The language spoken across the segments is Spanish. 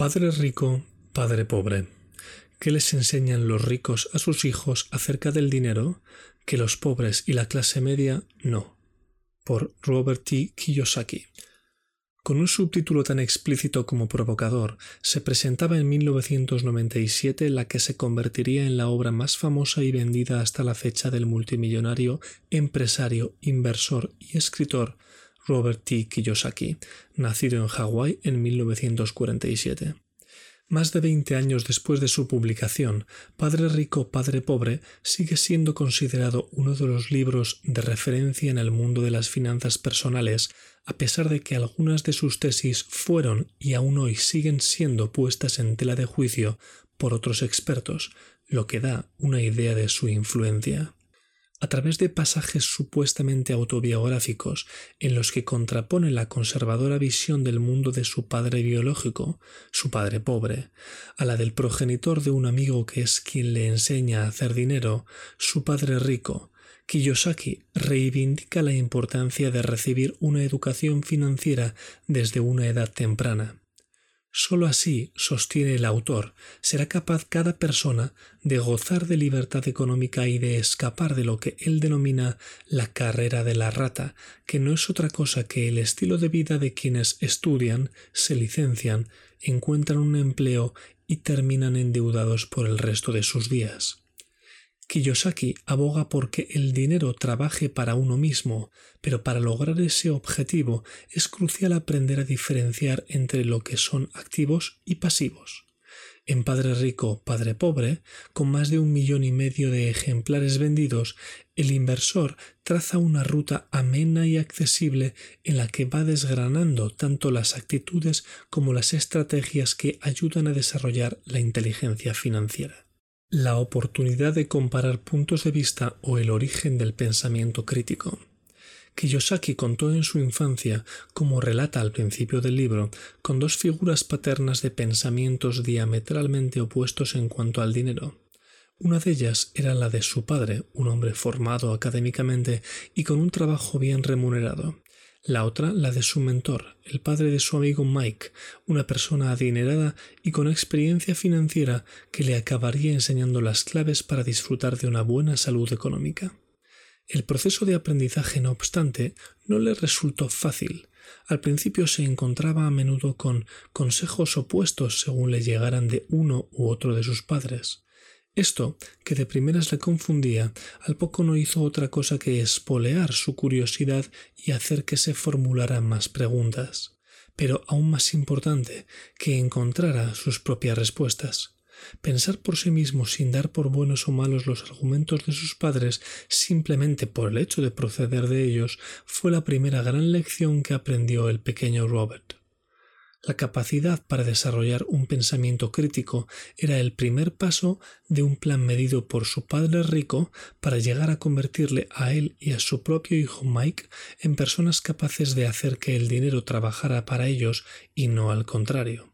Padre rico, padre pobre. ¿Qué les enseñan los ricos a sus hijos acerca del dinero que los pobres y la clase media no? Por Robert T. Kiyosaki. Con un subtítulo tan explícito como provocador, se presentaba en 1997 la que se convertiría en la obra más famosa y vendida hasta la fecha del multimillonario, empresario, inversor y escritor Robert T. Kiyosaki, nacido en Hawái en 1947. Más de 20 años después de su publicación, Padre Rico, Padre Pobre sigue siendo considerado uno de los libros de referencia en el mundo de las finanzas personales, a pesar de que algunas de sus tesis fueron y aún hoy siguen siendo puestas en tela de juicio por otros expertos, lo que da una idea de su influencia a través de pasajes supuestamente autobiográficos en los que contrapone la conservadora visión del mundo de su padre biológico, su padre pobre, a la del progenitor de un amigo que es quien le enseña a hacer dinero, su padre rico, Kiyosaki reivindica la importancia de recibir una educación financiera desde una edad temprana. Solo así, sostiene el autor, será capaz cada persona de gozar de libertad económica y de escapar de lo que él denomina la carrera de la rata, que no es otra cosa que el estilo de vida de quienes estudian, se licencian, encuentran un empleo y terminan endeudados por el resto de sus días. Kiyosaki aboga por que el dinero trabaje para uno mismo, pero para lograr ese objetivo es crucial aprender a diferenciar entre lo que son activos y pasivos. En Padre Rico, Padre Pobre, con más de un millón y medio de ejemplares vendidos, el inversor traza una ruta amena y accesible en la que va desgranando tanto las actitudes como las estrategias que ayudan a desarrollar la inteligencia financiera la oportunidad de comparar puntos de vista o el origen del pensamiento crítico. Kiyosaki contó en su infancia, como relata al principio del libro, con dos figuras paternas de pensamientos diametralmente opuestos en cuanto al dinero. Una de ellas era la de su padre, un hombre formado académicamente y con un trabajo bien remunerado, la otra la de su mentor, el padre de su amigo Mike, una persona adinerada y con experiencia financiera que le acabaría enseñando las claves para disfrutar de una buena salud económica. El proceso de aprendizaje, no obstante, no le resultó fácil. Al principio se encontraba a menudo con consejos opuestos según le llegaran de uno u otro de sus padres. Esto, que de primeras le confundía, al poco no hizo otra cosa que espolear su curiosidad y hacer que se formularan más preguntas, pero aún más importante, que encontrara sus propias respuestas. Pensar por sí mismo sin dar por buenos o malos los argumentos de sus padres simplemente por el hecho de proceder de ellos fue la primera gran lección que aprendió el pequeño Robert. La capacidad para desarrollar un pensamiento crítico era el primer paso de un plan medido por su padre rico para llegar a convertirle a él y a su propio hijo Mike en personas capaces de hacer que el dinero trabajara para ellos y no al contrario.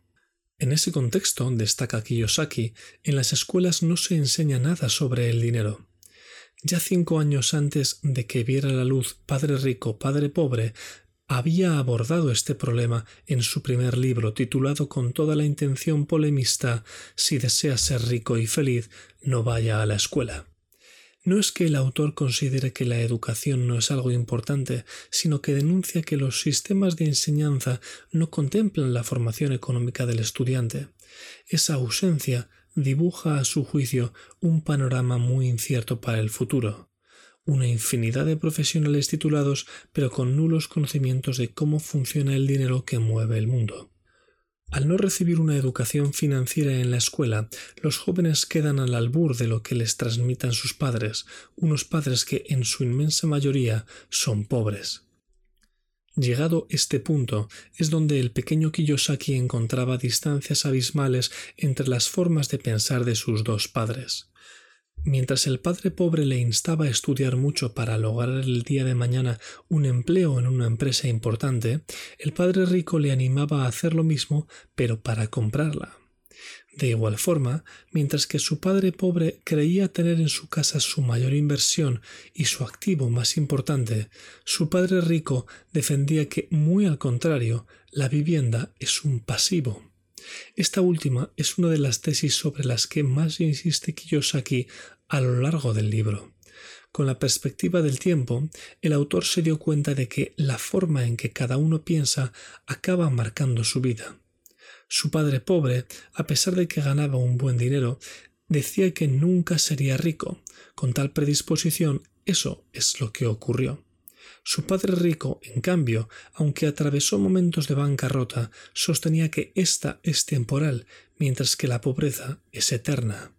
En ese contexto, destaca Kiyosaki, en las escuelas no se enseña nada sobre el dinero. Ya cinco años antes de que viera la luz Padre Rico, Padre Pobre, había abordado este problema en su primer libro titulado con toda la intención polemista Si desea ser rico y feliz, no vaya a la escuela. No es que el autor considere que la educación no es algo importante, sino que denuncia que los sistemas de enseñanza no contemplan la formación económica del estudiante. Esa ausencia dibuja a su juicio un panorama muy incierto para el futuro una infinidad de profesionales titulados pero con nulos conocimientos de cómo funciona el dinero que mueve el mundo. Al no recibir una educación financiera en la escuela, los jóvenes quedan al albur de lo que les transmitan sus padres, unos padres que en su inmensa mayoría son pobres. Llegado este punto es donde el pequeño Kiyosaki encontraba distancias abismales entre las formas de pensar de sus dos padres. Mientras el padre pobre le instaba a estudiar mucho para lograr el día de mañana un empleo en una empresa importante, el padre rico le animaba a hacer lo mismo, pero para comprarla. De igual forma, mientras que su padre pobre creía tener en su casa su mayor inversión y su activo más importante, su padre rico defendía que, muy al contrario, la vivienda es un pasivo. Esta última es una de las tesis sobre las que más insiste Kiyosaki a lo largo del libro. Con la perspectiva del tiempo, el autor se dio cuenta de que la forma en que cada uno piensa acaba marcando su vida. Su padre pobre, a pesar de que ganaba un buen dinero, decía que nunca sería rico. Con tal predisposición, eso es lo que ocurrió. Su padre rico, en cambio, aunque atravesó momentos de bancarrota, sostenía que ésta es temporal, mientras que la pobreza es eterna.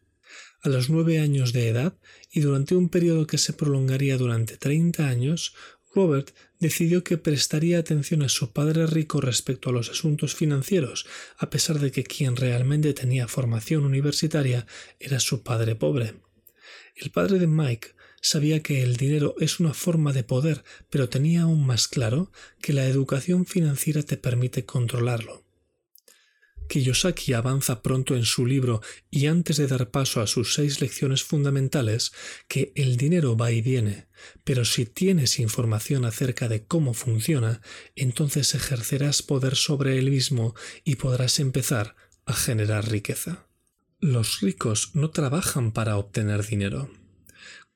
A los nueve años de edad, y durante un periodo que se prolongaría durante treinta años, Robert decidió que prestaría atención a su padre rico respecto a los asuntos financieros, a pesar de que quien realmente tenía formación universitaria era su padre pobre. El padre de Mike sabía que el dinero es una forma de poder, pero tenía aún más claro que la educación financiera te permite controlarlo. Kiyosaki avanza pronto en su libro y antes de dar paso a sus seis lecciones fundamentales que el dinero va y viene, pero si tienes información acerca de cómo funciona, entonces ejercerás poder sobre él mismo y podrás empezar a generar riqueza. Los ricos no trabajan para obtener dinero.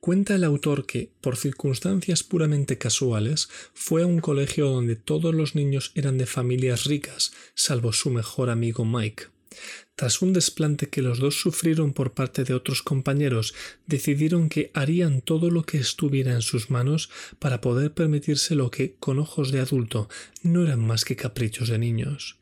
Cuenta el autor que, por circunstancias puramente casuales, fue a un colegio donde todos los niños eran de familias ricas, salvo su mejor amigo Mike. Tras un desplante que los dos sufrieron por parte de otros compañeros, decidieron que harían todo lo que estuviera en sus manos para poder permitirse lo que, con ojos de adulto, no eran más que caprichos de niños.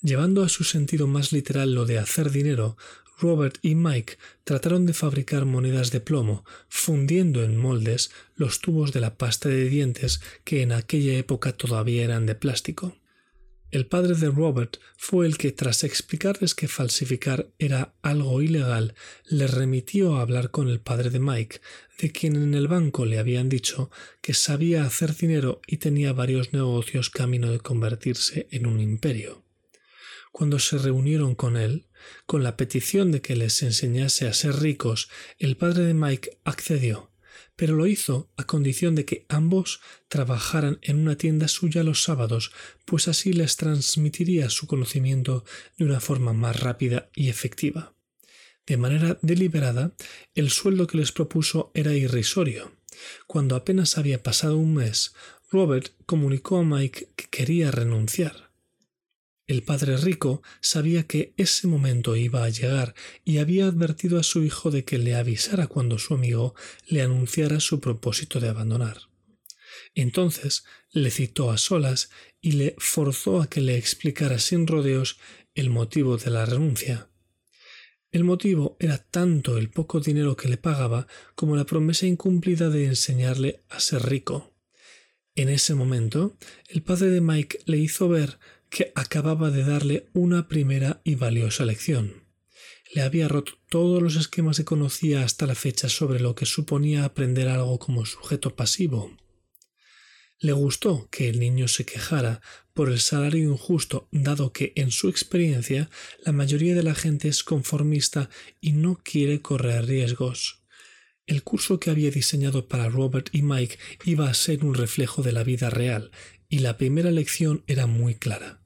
Llevando a su sentido más literal lo de hacer dinero, Robert y Mike trataron de fabricar monedas de plomo, fundiendo en moldes los tubos de la pasta de dientes que en aquella época todavía eran de plástico. El padre de Robert fue el que, tras explicarles que falsificar era algo ilegal, les remitió a hablar con el padre de Mike, de quien en el banco le habían dicho que sabía hacer dinero y tenía varios negocios camino de convertirse en un imperio. Cuando se reunieron con él, con la petición de que les enseñase a ser ricos, el padre de Mike accedió, pero lo hizo a condición de que ambos trabajaran en una tienda suya los sábados, pues así les transmitiría su conocimiento de una forma más rápida y efectiva. De manera deliberada, el sueldo que les propuso era irrisorio. Cuando apenas había pasado un mes, Robert comunicó a Mike que quería renunciar. El padre rico sabía que ese momento iba a llegar y había advertido a su hijo de que le avisara cuando su amigo le anunciara su propósito de abandonar. Entonces le citó a solas y le forzó a que le explicara sin rodeos el motivo de la renuncia. El motivo era tanto el poco dinero que le pagaba como la promesa incumplida de enseñarle a ser rico. En ese momento, el padre de Mike le hizo ver que acababa de darle una primera y valiosa lección. Le había roto todos los esquemas que conocía hasta la fecha sobre lo que suponía aprender algo como sujeto pasivo. Le gustó que el niño se quejara por el salario injusto, dado que, en su experiencia, la mayoría de la gente es conformista y no quiere correr riesgos. El curso que había diseñado para Robert y Mike iba a ser un reflejo de la vida real, y la primera lección era muy clara.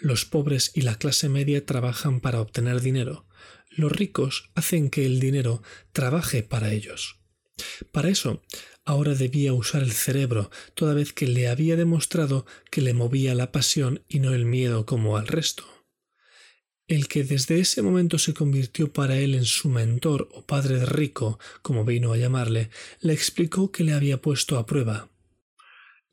Los pobres y la clase media trabajan para obtener dinero. Los ricos hacen que el dinero trabaje para ellos. Para eso, ahora debía usar el cerebro, toda vez que le había demostrado que le movía la pasión y no el miedo como al resto. El que desde ese momento se convirtió para él en su mentor o padre rico, como vino a llamarle, le explicó que le había puesto a prueba.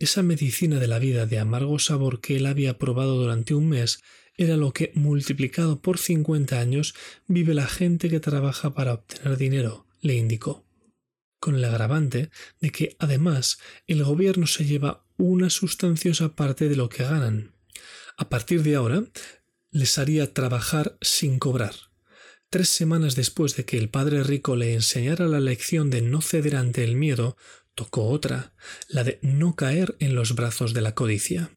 Esa medicina de la vida de amargo sabor que él había probado durante un mes era lo que, multiplicado por cincuenta años, vive la gente que trabaja para obtener dinero, le indicó. Con el agravante de que, además, el gobierno se lleva una sustanciosa parte de lo que ganan. A partir de ahora, les haría trabajar sin cobrar. Tres semanas después de que el padre rico le enseñara la lección de no ceder ante el miedo, tocó otra, la de no caer en los brazos de la codicia.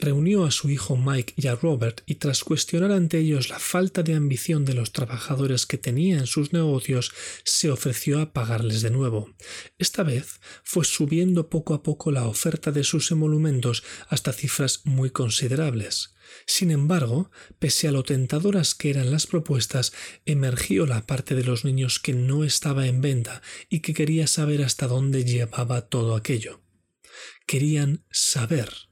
Reunió a su hijo Mike y a Robert y tras cuestionar ante ellos la falta de ambición de los trabajadores que tenía en sus negocios, se ofreció a pagarles de nuevo. Esta vez fue subiendo poco a poco la oferta de sus emolumentos hasta cifras muy considerables. Sin embargo, pese a lo tentadoras que eran las propuestas, emergió la parte de los niños que no estaba en venta y que quería saber hasta dónde llevaba todo aquello. Querían saber.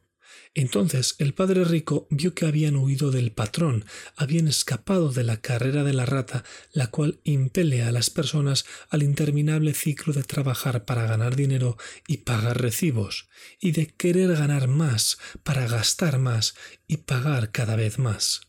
Entonces el padre rico vio que habían huido del patrón, habían escapado de la carrera de la rata, la cual impele a las personas al interminable ciclo de trabajar para ganar dinero y pagar recibos, y de querer ganar más para gastar más y pagar cada vez más.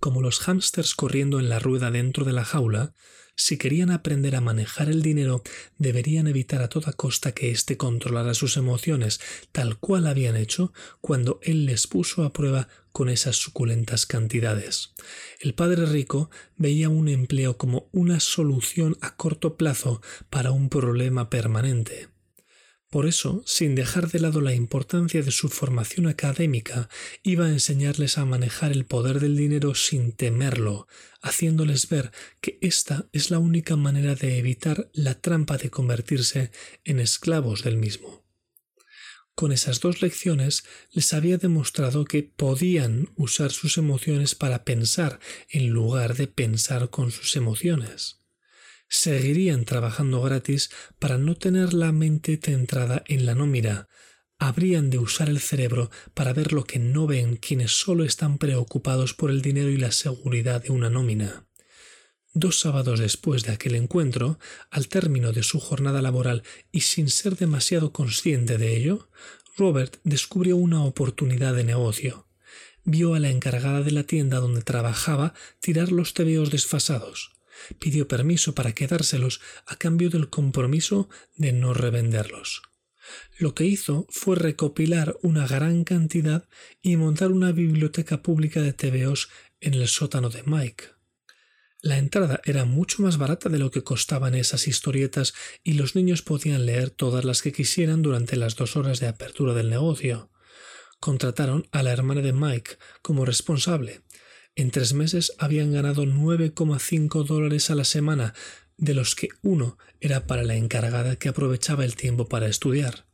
Como los hámsters corriendo en la rueda dentro de la jaula, si querían aprender a manejar el dinero, deberían evitar a toda costa que éste controlara sus emociones, tal cual habían hecho cuando él les puso a prueba con esas suculentas cantidades. El padre rico veía un empleo como una solución a corto plazo para un problema permanente. Por eso, sin dejar de lado la importancia de su formación académica, iba a enseñarles a manejar el poder del dinero sin temerlo, haciéndoles ver que esta es la única manera de evitar la trampa de convertirse en esclavos del mismo. Con esas dos lecciones les había demostrado que podían usar sus emociones para pensar en lugar de pensar con sus emociones seguirían trabajando gratis para no tener la mente centrada en la nómina. Habrían de usar el cerebro para ver lo que no ven quienes solo están preocupados por el dinero y la seguridad de una nómina. Dos sábados después de aquel encuentro, al término de su jornada laboral y sin ser demasiado consciente de ello, Robert descubrió una oportunidad de negocio. Vio a la encargada de la tienda donde trabajaba tirar los tebeos desfasados pidió permiso para quedárselos a cambio del compromiso de no revenderlos. Lo que hizo fue recopilar una gran cantidad y montar una biblioteca pública de TVOs en el sótano de Mike. La entrada era mucho más barata de lo que costaban esas historietas y los niños podían leer todas las que quisieran durante las dos horas de apertura del negocio. Contrataron a la hermana de Mike como responsable en tres meses habían ganado 9,5 dólares a la semana, de los que uno era para la encargada que aprovechaba el tiempo para estudiar.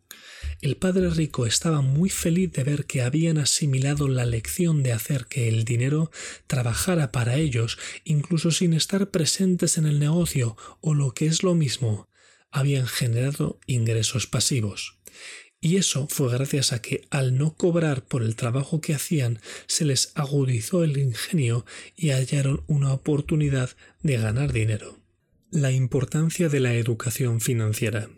El padre rico estaba muy feliz de ver que habían asimilado la lección de hacer que el dinero trabajara para ellos, incluso sin estar presentes en el negocio, o lo que es lo mismo, habían generado ingresos pasivos. Y eso fue gracias a que al no cobrar por el trabajo que hacían se les agudizó el ingenio y hallaron una oportunidad de ganar dinero. La importancia de la educación financiera.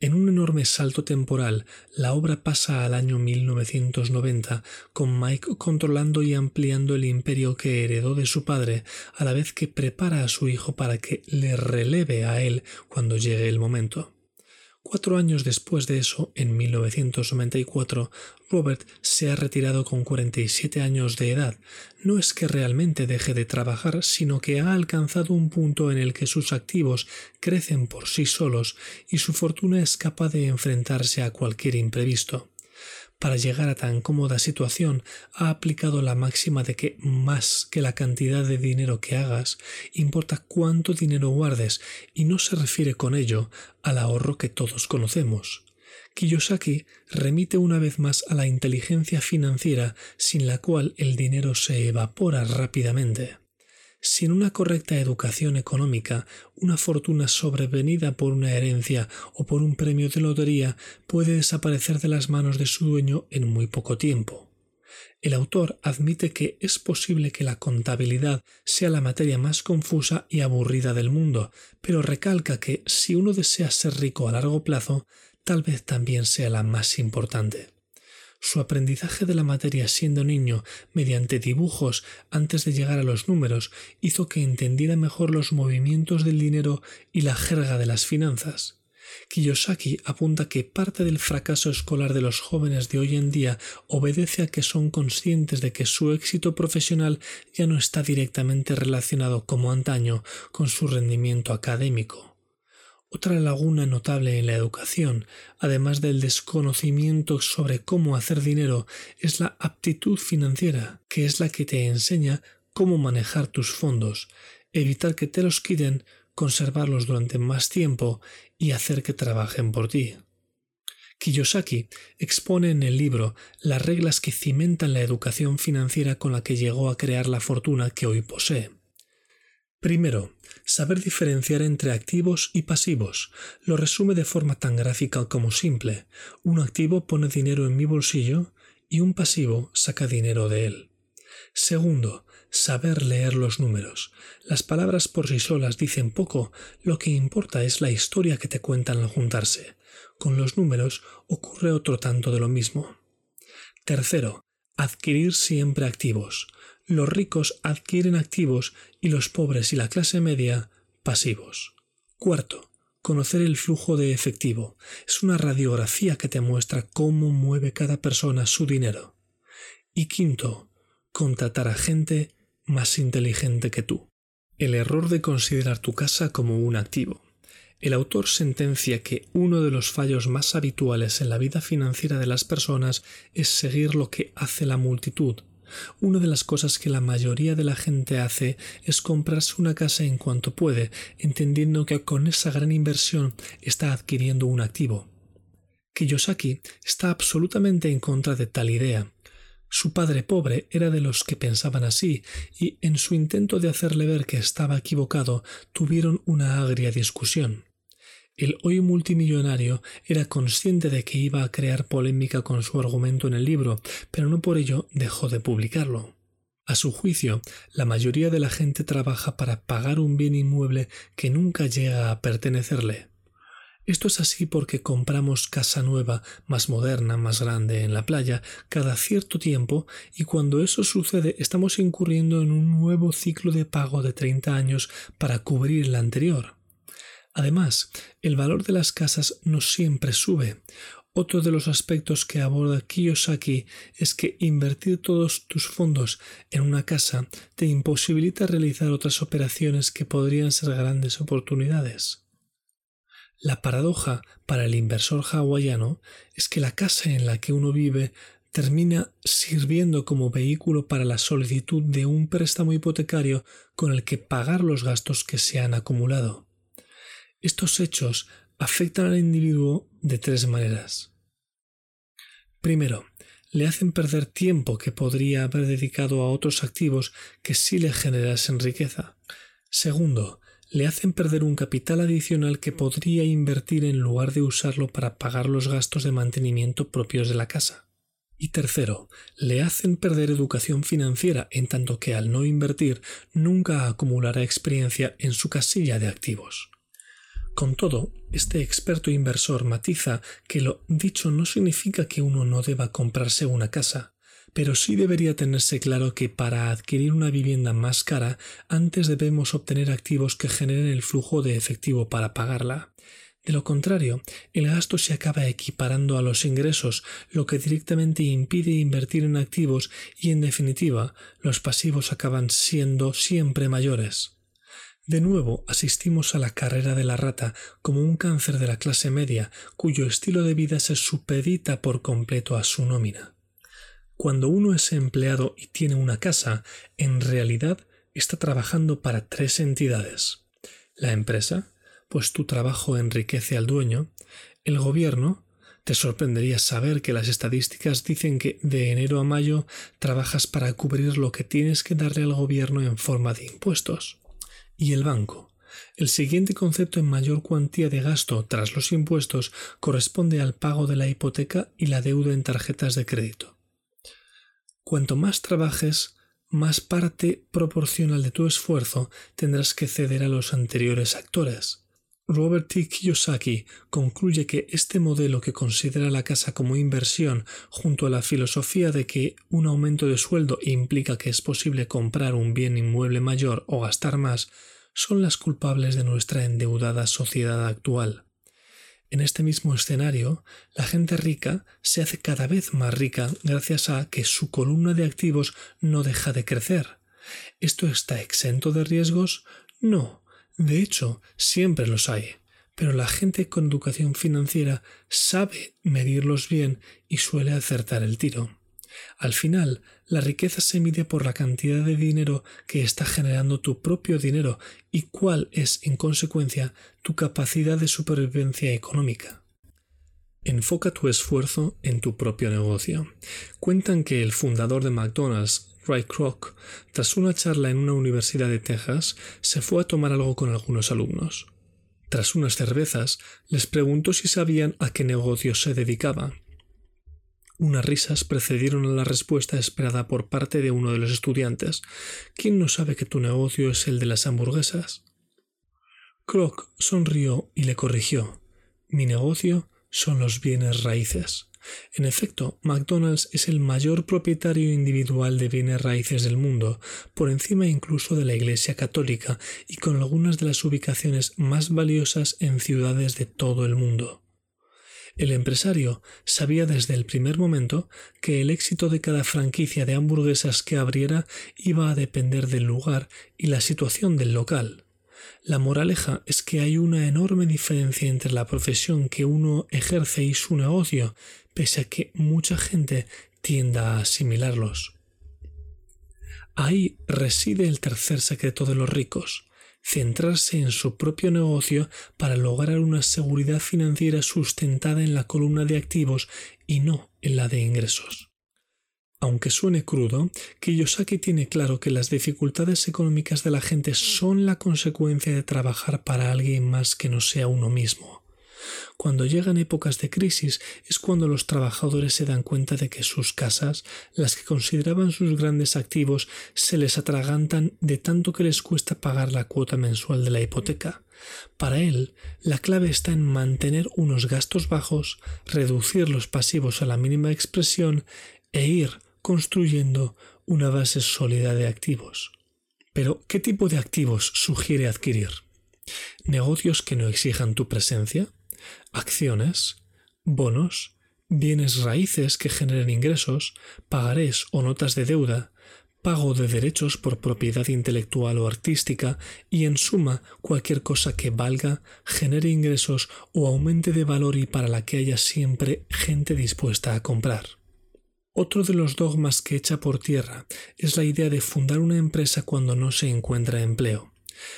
En un enorme salto temporal, la obra pasa al año 1990, con Mike controlando y ampliando el imperio que heredó de su padre, a la vez que prepara a su hijo para que le releve a él cuando llegue el momento. Cuatro años después de eso, en 1994, Robert se ha retirado con 47 años de edad. No es que realmente deje de trabajar, sino que ha alcanzado un punto en el que sus activos crecen por sí solos y su fortuna es capaz de enfrentarse a cualquier imprevisto para llegar a tan cómoda situación, ha aplicado la máxima de que más que la cantidad de dinero que hagas, importa cuánto dinero guardes, y no se refiere con ello al ahorro que todos conocemos. Kiyosaki remite una vez más a la inteligencia financiera sin la cual el dinero se evapora rápidamente. Sin una correcta educación económica, una fortuna sobrevenida por una herencia o por un premio de lotería puede desaparecer de las manos de su dueño en muy poco tiempo. El autor admite que es posible que la contabilidad sea la materia más confusa y aburrida del mundo, pero recalca que si uno desea ser rico a largo plazo, tal vez también sea la más importante. Su aprendizaje de la materia siendo niño mediante dibujos antes de llegar a los números hizo que entendiera mejor los movimientos del dinero y la jerga de las finanzas. Kiyosaki apunta que parte del fracaso escolar de los jóvenes de hoy en día obedece a que son conscientes de que su éxito profesional ya no está directamente relacionado como antaño con su rendimiento académico. Otra laguna notable en la educación, además del desconocimiento sobre cómo hacer dinero, es la aptitud financiera, que es la que te enseña cómo manejar tus fondos, evitar que te los quiten, conservarlos durante más tiempo y hacer que trabajen por ti. Kiyosaki expone en el libro las reglas que cimentan la educación financiera con la que llegó a crear la fortuna que hoy posee. Primero, saber diferenciar entre activos y pasivos. Lo resume de forma tan gráfica como simple. Un activo pone dinero en mi bolsillo y un pasivo saca dinero de él. Segundo, saber leer los números. Las palabras por sí solas dicen poco, lo que importa es la historia que te cuentan al juntarse. Con los números ocurre otro tanto de lo mismo. Tercero, adquirir siempre activos. Los ricos adquieren activos y los pobres y la clase media pasivos. Cuarto, conocer el flujo de efectivo. Es una radiografía que te muestra cómo mueve cada persona su dinero. Y quinto, contratar a gente más inteligente que tú. El error de considerar tu casa como un activo. El autor sentencia que uno de los fallos más habituales en la vida financiera de las personas es seguir lo que hace la multitud. Una de las cosas que la mayoría de la gente hace es comprarse una casa en cuanto puede, entendiendo que con esa gran inversión está adquiriendo un activo. Kiyosaki está absolutamente en contra de tal idea. Su padre pobre era de los que pensaban así, y en su intento de hacerle ver que estaba equivocado, tuvieron una agria discusión. El hoy multimillonario era consciente de que iba a crear polémica con su argumento en el libro, pero no por ello dejó de publicarlo. A su juicio, la mayoría de la gente trabaja para pagar un bien inmueble que nunca llega a pertenecerle. Esto es así porque compramos casa nueva, más moderna, más grande en la playa, cada cierto tiempo, y cuando eso sucede estamos incurriendo en un nuevo ciclo de pago de 30 años para cubrir la anterior. Además, el valor de las casas no siempre sube. Otro de los aspectos que aborda Kiyosaki es que invertir todos tus fondos en una casa te imposibilita realizar otras operaciones que podrían ser grandes oportunidades. La paradoja para el inversor hawaiano es que la casa en la que uno vive termina sirviendo como vehículo para la solicitud de un préstamo hipotecario con el que pagar los gastos que se han acumulado. Estos hechos afectan al individuo de tres maneras. Primero, le hacen perder tiempo que podría haber dedicado a otros activos que sí le generasen riqueza. Segundo, le hacen perder un capital adicional que podría invertir en lugar de usarlo para pagar los gastos de mantenimiento propios de la casa. Y tercero, le hacen perder educación financiera en tanto que al no invertir nunca acumulará experiencia en su casilla de activos. Con todo, este experto inversor matiza que lo dicho no significa que uno no deba comprarse una casa, pero sí debería tenerse claro que para adquirir una vivienda más cara antes debemos obtener activos que generen el flujo de efectivo para pagarla. De lo contrario, el gasto se acaba equiparando a los ingresos, lo que directamente impide invertir en activos y, en definitiva, los pasivos acaban siendo siempre mayores. De nuevo asistimos a la carrera de la rata como un cáncer de la clase media cuyo estilo de vida se supedita por completo a su nómina. Cuando uno es empleado y tiene una casa, en realidad está trabajando para tres entidades. La empresa, pues tu trabajo enriquece al dueño, el gobierno, te sorprendería saber que las estadísticas dicen que de enero a mayo trabajas para cubrir lo que tienes que darle al gobierno en forma de impuestos y el banco. El siguiente concepto en mayor cuantía de gasto tras los impuestos corresponde al pago de la hipoteca y la deuda en tarjetas de crédito. Cuanto más trabajes, más parte proporcional de tu esfuerzo tendrás que ceder a los anteriores actores. Robert T. Kiyosaki concluye que este modelo que considera la casa como inversión junto a la filosofía de que un aumento de sueldo implica que es posible comprar un bien inmueble mayor o gastar más son las culpables de nuestra endeudada sociedad actual. En este mismo escenario, la gente rica se hace cada vez más rica gracias a que su columna de activos no deja de crecer. ¿Esto está exento de riesgos? No, de hecho, siempre los hay, pero la gente con educación financiera sabe medirlos bien y suele acertar el tiro. Al final, la riqueza se mide por la cantidad de dinero que está generando tu propio dinero y cuál es, en consecuencia, tu capacidad de supervivencia económica. Enfoca tu esfuerzo en tu propio negocio. Cuentan que el fundador de McDonald's, Ray Kroc, tras una charla en una universidad de Texas, se fue a tomar algo con algunos alumnos. Tras unas cervezas, les preguntó si sabían a qué negocio se dedicaba. Unas risas precedieron a la respuesta esperada por parte de uno de los estudiantes. ¿Quién no sabe que tu negocio es el de las hamburguesas? Kroc sonrió y le corrigió. Mi negocio son los bienes raíces. En efecto, McDonald's es el mayor propietario individual de bienes raíces del mundo, por encima incluso de la Iglesia Católica y con algunas de las ubicaciones más valiosas en ciudades de todo el mundo. El empresario sabía desde el primer momento que el éxito de cada franquicia de hamburguesas que abriera iba a depender del lugar y la situación del local. La moraleja es que hay una enorme diferencia entre la profesión que uno ejerce y su negocio, pese a que mucha gente tienda a asimilarlos. Ahí reside el tercer secreto de los ricos, centrarse en su propio negocio para lograr una seguridad financiera sustentada en la columna de activos y no en la de ingresos. Aunque suene crudo, Kiyosaki tiene claro que las dificultades económicas de la gente son la consecuencia de trabajar para alguien más que no sea uno mismo. Cuando llegan épocas de crisis es cuando los trabajadores se dan cuenta de que sus casas, las que consideraban sus grandes activos, se les atragantan de tanto que les cuesta pagar la cuota mensual de la hipoteca. Para él, la clave está en mantener unos gastos bajos, reducir los pasivos a la mínima expresión e ir construyendo una base sólida de activos. Pero, ¿qué tipo de activos sugiere adquirir? ¿Negocios que no exijan tu presencia? ¿Acciones? ¿Bonos? ¿Bienes raíces que generen ingresos? ¿Pagarés o notas de deuda? pago de derechos por propiedad intelectual o artística y en suma cualquier cosa que valga, genere ingresos o aumente de valor y para la que haya siempre gente dispuesta a comprar. Otro de los dogmas que echa por tierra es la idea de fundar una empresa cuando no se encuentra empleo.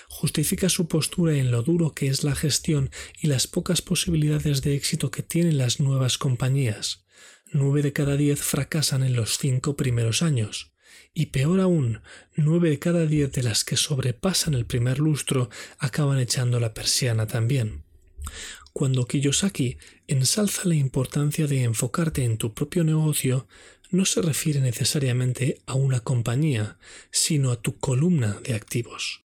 Justifica su postura en lo duro que es la gestión y las pocas posibilidades de éxito que tienen las nuevas compañías. Nueve de cada diez fracasan en los cinco primeros años. Y peor aún, nueve de cada diez de las que sobrepasan el primer lustro acaban echando la persiana también. Cuando Kiyosaki ensalza la importancia de enfocarte en tu propio negocio, no se refiere necesariamente a una compañía, sino a tu columna de activos.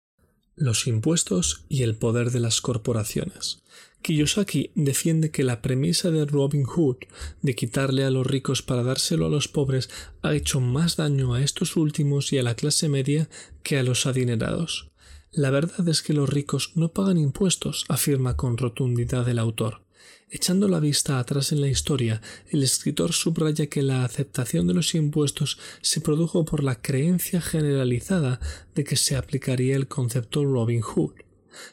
Los impuestos y el poder de las corporaciones. Kiyosaki defiende que la premisa de Robin Hood de quitarle a los ricos para dárselo a los pobres ha hecho más daño a estos últimos y a la clase media que a los adinerados. La verdad es que los ricos no pagan impuestos, afirma con rotundidad el autor. Echando la vista atrás en la historia, el escritor subraya que la aceptación de los impuestos se produjo por la creencia generalizada de que se aplicaría el concepto Robin Hood.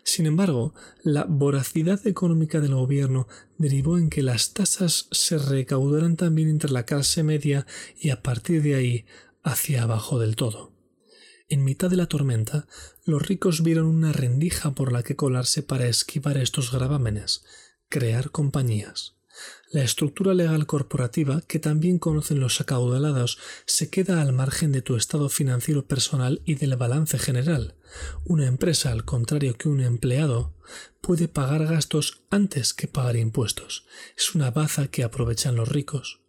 Sin embargo, la voracidad económica del gobierno derivó en que las tasas se recaudaran también entre la clase media y a partir de ahí hacia abajo del todo. En mitad de la tormenta, los ricos vieron una rendija por la que colarse para esquivar estos gravámenes, crear compañías. La estructura legal corporativa, que también conocen los acaudalados, se queda al margen de tu estado financiero personal y del balance general. Una empresa, al contrario que un empleado, puede pagar gastos antes que pagar impuestos. Es una baza que aprovechan los ricos.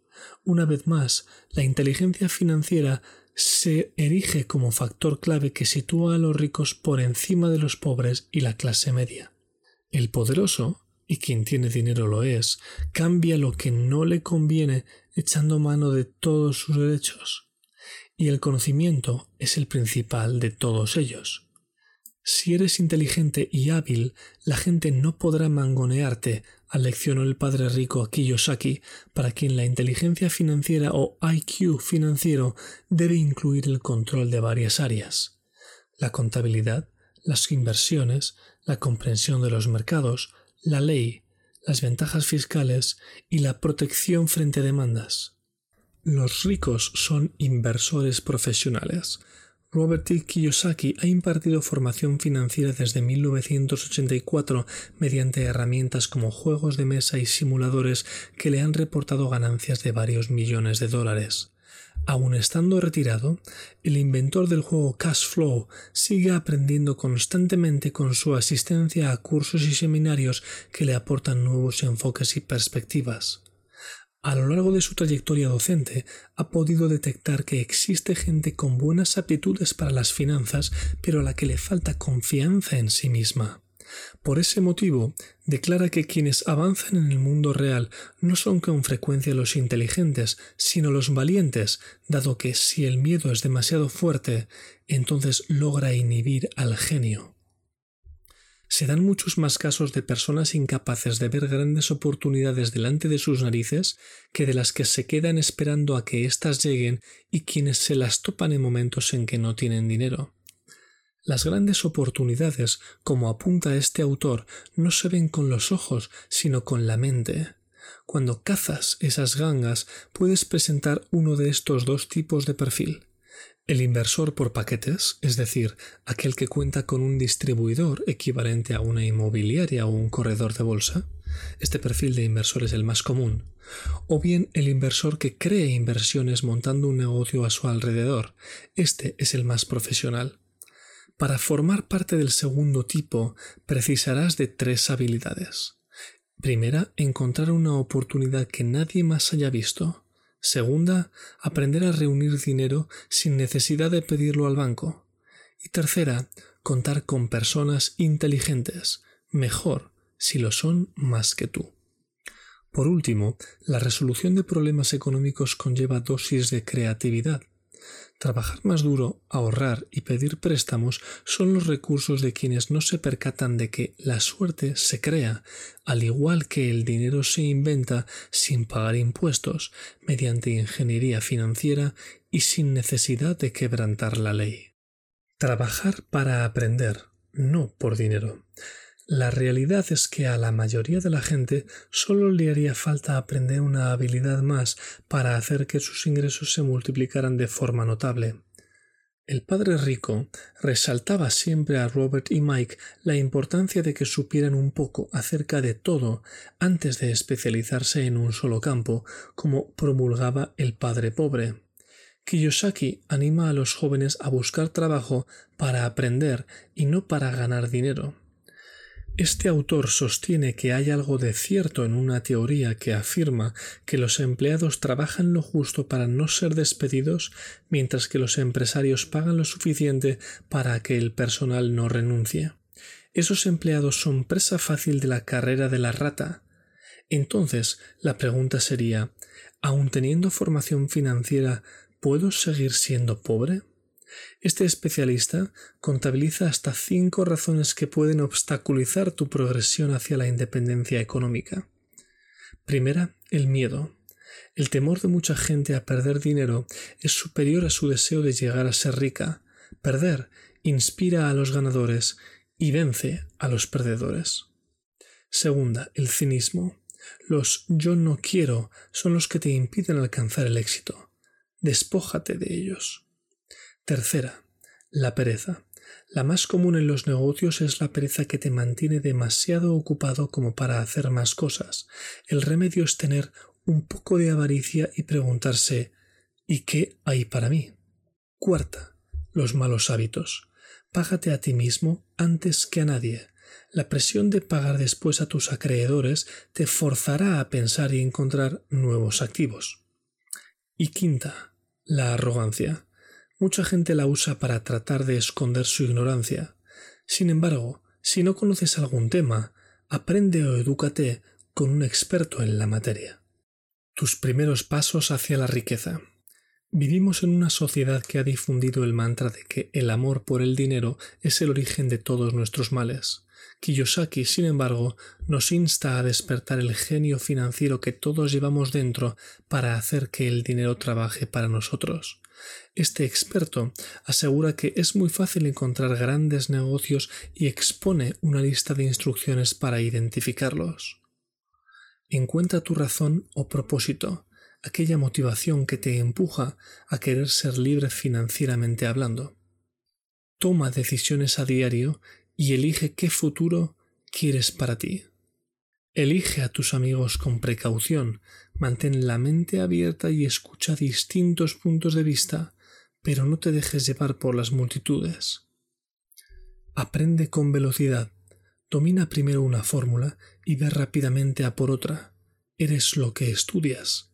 Una vez más, la inteligencia financiera se erige como factor clave que sitúa a los ricos por encima de los pobres y la clase media. El poderoso, y quien tiene dinero lo es, cambia lo que no le conviene echando mano de todos sus derechos. Y el conocimiento es el principal de todos ellos. Si eres inteligente y hábil, la gente no podrá mangonearte, aleccionó el padre rico Kiyosaki, para quien la inteligencia financiera o IQ financiero debe incluir el control de varias áreas. La contabilidad, las inversiones, la comprensión de los mercados, la ley, las ventajas fiscales y la protección frente a demandas. Los ricos son inversores profesionales, Robert T. Kiyosaki ha impartido formación financiera desde 1984 mediante herramientas como juegos de mesa y simuladores que le han reportado ganancias de varios millones de dólares. Aun estando retirado, el inventor del juego Cash Flow sigue aprendiendo constantemente con su asistencia a cursos y seminarios que le aportan nuevos enfoques y perspectivas. A lo largo de su trayectoria docente, ha podido detectar que existe gente con buenas aptitudes para las finanzas, pero a la que le falta confianza en sí misma. Por ese motivo, declara que quienes avanzan en el mundo real no son con frecuencia los inteligentes, sino los valientes, dado que si el miedo es demasiado fuerte, entonces logra inhibir al genio se dan muchos más casos de personas incapaces de ver grandes oportunidades delante de sus narices que de las que se quedan esperando a que éstas lleguen y quienes se las topan en momentos en que no tienen dinero. Las grandes oportunidades, como apunta este autor, no se ven con los ojos, sino con la mente. Cuando cazas esas gangas, puedes presentar uno de estos dos tipos de perfil. El inversor por paquetes, es decir, aquel que cuenta con un distribuidor equivalente a una inmobiliaria o un corredor de bolsa, este perfil de inversor es el más común, o bien el inversor que cree inversiones montando un negocio a su alrededor, este es el más profesional. Para formar parte del segundo tipo precisarás de tres habilidades. Primera, encontrar una oportunidad que nadie más haya visto. Segunda, aprender a reunir dinero sin necesidad de pedirlo al banco. Y tercera, contar con personas inteligentes, mejor si lo son más que tú. Por último, la resolución de problemas económicos conlleva dosis de creatividad. Trabajar más duro, ahorrar y pedir préstamos son los recursos de quienes no se percatan de que la suerte se crea, al igual que el dinero se inventa sin pagar impuestos, mediante ingeniería financiera y sin necesidad de quebrantar la ley. Trabajar para aprender, no por dinero. La realidad es que a la mayoría de la gente solo le haría falta aprender una habilidad más para hacer que sus ingresos se multiplicaran de forma notable. El padre rico resaltaba siempre a Robert y Mike la importancia de que supieran un poco acerca de todo antes de especializarse en un solo campo, como promulgaba el padre pobre. Kiyosaki anima a los jóvenes a buscar trabajo para aprender y no para ganar dinero. Este autor sostiene que hay algo de cierto en una teoría que afirma que los empleados trabajan lo justo para no ser despedidos, mientras que los empresarios pagan lo suficiente para que el personal no renuncie. Esos empleados son presa fácil de la carrera de la rata. Entonces, la pregunta sería, ¿aun teniendo formación financiera, ¿puedo seguir siendo pobre? Este especialista contabiliza hasta cinco razones que pueden obstaculizar tu progresión hacia la independencia económica. Primera, el miedo. El temor de mucha gente a perder dinero es superior a su deseo de llegar a ser rica. Perder inspira a los ganadores y vence a los perdedores. Segunda, el cinismo. Los yo no quiero son los que te impiden alcanzar el éxito. Despójate de ellos. Tercera, la pereza. La más común en los negocios es la pereza que te mantiene demasiado ocupado como para hacer más cosas. El remedio es tener un poco de avaricia y preguntarse ¿y qué hay para mí? Cuarta, los malos hábitos. Págate a ti mismo antes que a nadie. La presión de pagar después a tus acreedores te forzará a pensar y encontrar nuevos activos. Y quinta, la arrogancia. Mucha gente la usa para tratar de esconder su ignorancia. Sin embargo, si no conoces algún tema, aprende o edúcate con un experto en la materia. Tus primeros pasos hacia la riqueza. Vivimos en una sociedad que ha difundido el mantra de que el amor por el dinero es el origen de todos nuestros males. Kiyosaki, sin embargo, nos insta a despertar el genio financiero que todos llevamos dentro para hacer que el dinero trabaje para nosotros. Este experto asegura que es muy fácil encontrar grandes negocios y expone una lista de instrucciones para identificarlos. Encuentra tu razón o propósito, aquella motivación que te empuja a querer ser libre financieramente hablando. toma decisiones a diario y elige qué futuro quieres para ti. Elige a tus amigos con precaución, mantén la mente abierta y escucha distintos puntos de vista, pero no te dejes llevar por las multitudes. Aprende con velocidad, domina primero una fórmula y ve rápidamente a por otra. Eres lo que estudias.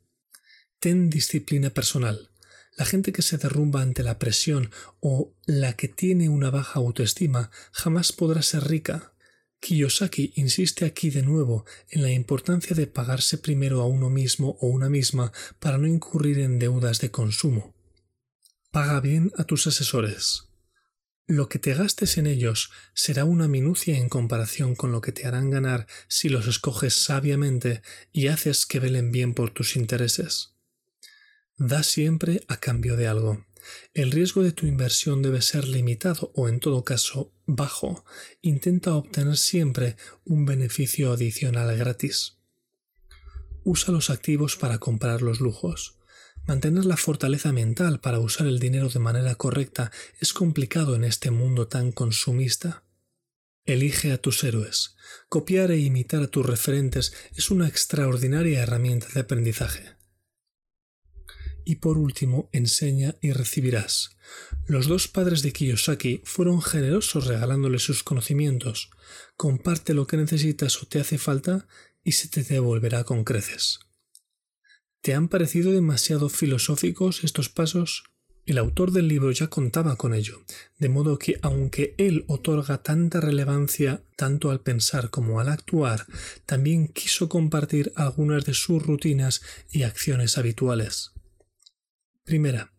Ten disciplina personal. La gente que se derrumba ante la presión o la que tiene una baja autoestima jamás podrá ser rica. Kiyosaki insiste aquí de nuevo en la importancia de pagarse primero a uno mismo o una misma para no incurrir en deudas de consumo. Paga bien a tus asesores. Lo que te gastes en ellos será una minucia en comparación con lo que te harán ganar si los escoges sabiamente y haces que velen bien por tus intereses. Da siempre a cambio de algo. El riesgo de tu inversión debe ser limitado o en todo caso bajo. Intenta obtener siempre un beneficio adicional gratis. Usa los activos para comprar los lujos. Mantener la fortaleza mental para usar el dinero de manera correcta es complicado en este mundo tan consumista. Elige a tus héroes. Copiar e imitar a tus referentes es una extraordinaria herramienta de aprendizaje. Y por último, enseña y recibirás. Los dos padres de Kiyosaki fueron generosos regalándole sus conocimientos. Comparte lo que necesitas o te hace falta y se te devolverá con creces. ¿Te han parecido demasiado filosóficos estos pasos? El autor del libro ya contaba con ello, de modo que aunque él otorga tanta relevancia tanto al pensar como al actuar, también quiso compartir algunas de sus rutinas y acciones habituales. Primera,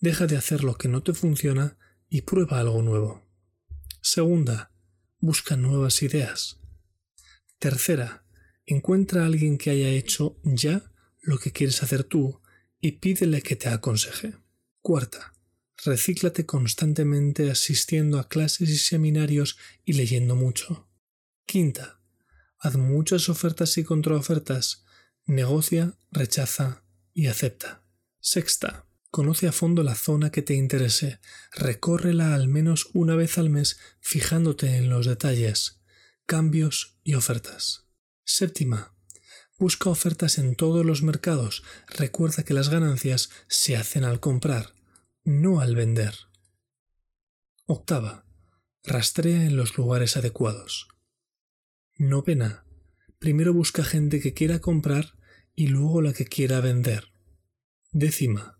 deja de hacer lo que no te funciona y prueba algo nuevo. Segunda, busca nuevas ideas. Tercera, encuentra a alguien que haya hecho ya lo que quieres hacer tú y pídele que te aconseje. Cuarta, recíclate constantemente asistiendo a clases y seminarios y leyendo mucho. Quinta, haz muchas ofertas y contraofertas, negocia, rechaza y acepta. Sexta, Conoce a fondo la zona que te interese, recórrela al menos una vez al mes fijándote en los detalles, cambios y ofertas. Séptima. Busca ofertas en todos los mercados. Recuerda que las ganancias se hacen al comprar, no al vender. Octava. Rastrea en los lugares adecuados. Novena. Primero busca gente que quiera comprar y luego la que quiera vender. Décima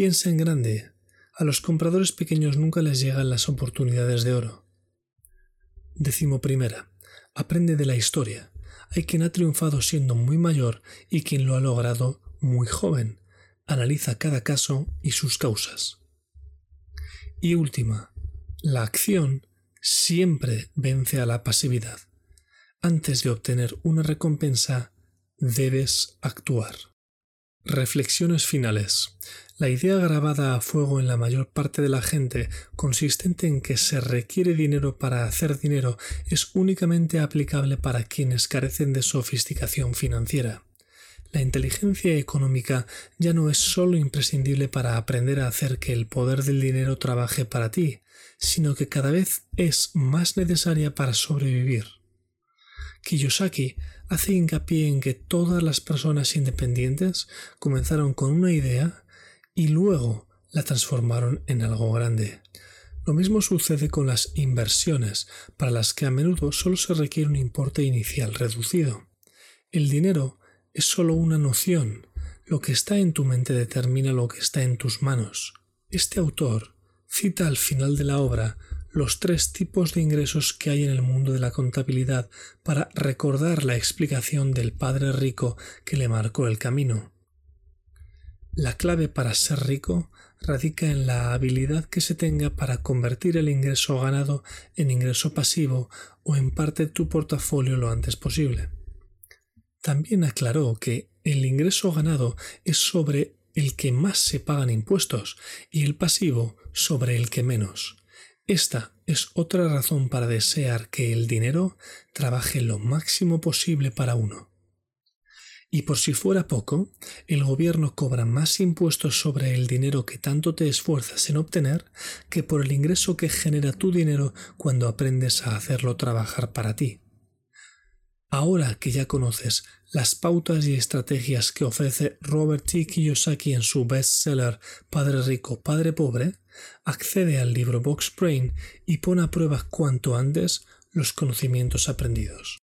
Piensa en grande. A los compradores pequeños nunca les llegan las oportunidades de oro. Décimo primera. Aprende de la historia. Hay quien ha triunfado siendo muy mayor y quien lo ha logrado muy joven. Analiza cada caso y sus causas. Y última. La acción siempre vence a la pasividad. Antes de obtener una recompensa, debes actuar. Reflexiones finales. La idea grabada a fuego en la mayor parte de la gente, consistente en que se requiere dinero para hacer dinero, es únicamente aplicable para quienes carecen de sofisticación financiera. La inteligencia económica ya no es sólo imprescindible para aprender a hacer que el poder del dinero trabaje para ti, sino que cada vez es más necesaria para sobrevivir. Kiyosaki hace hincapié en que todas las personas independientes comenzaron con una idea y luego la transformaron en algo grande. Lo mismo sucede con las inversiones, para las que a menudo solo se requiere un importe inicial reducido. El dinero es solo una noción, lo que está en tu mente determina lo que está en tus manos. Este autor cita al final de la obra los tres tipos de ingresos que hay en el mundo de la contabilidad para recordar la explicación del padre rico que le marcó el camino. La clave para ser rico radica en la habilidad que se tenga para convertir el ingreso ganado en ingreso pasivo o en parte tu portafolio lo antes posible. También aclaró que el ingreso ganado es sobre el que más se pagan impuestos y el pasivo sobre el que menos. Esta es otra razón para desear que el dinero trabaje lo máximo posible para uno. Y por si fuera poco, el gobierno cobra más impuestos sobre el dinero que tanto te esfuerzas en obtener que por el ingreso que genera tu dinero cuando aprendes a hacerlo trabajar para ti. Ahora que ya conoces las pautas y estrategias que ofrece Robert T. Kiyosaki en su bestseller Padre Rico, Padre Pobre, accede al libro Box Brain y pone a prueba cuanto antes los conocimientos aprendidos.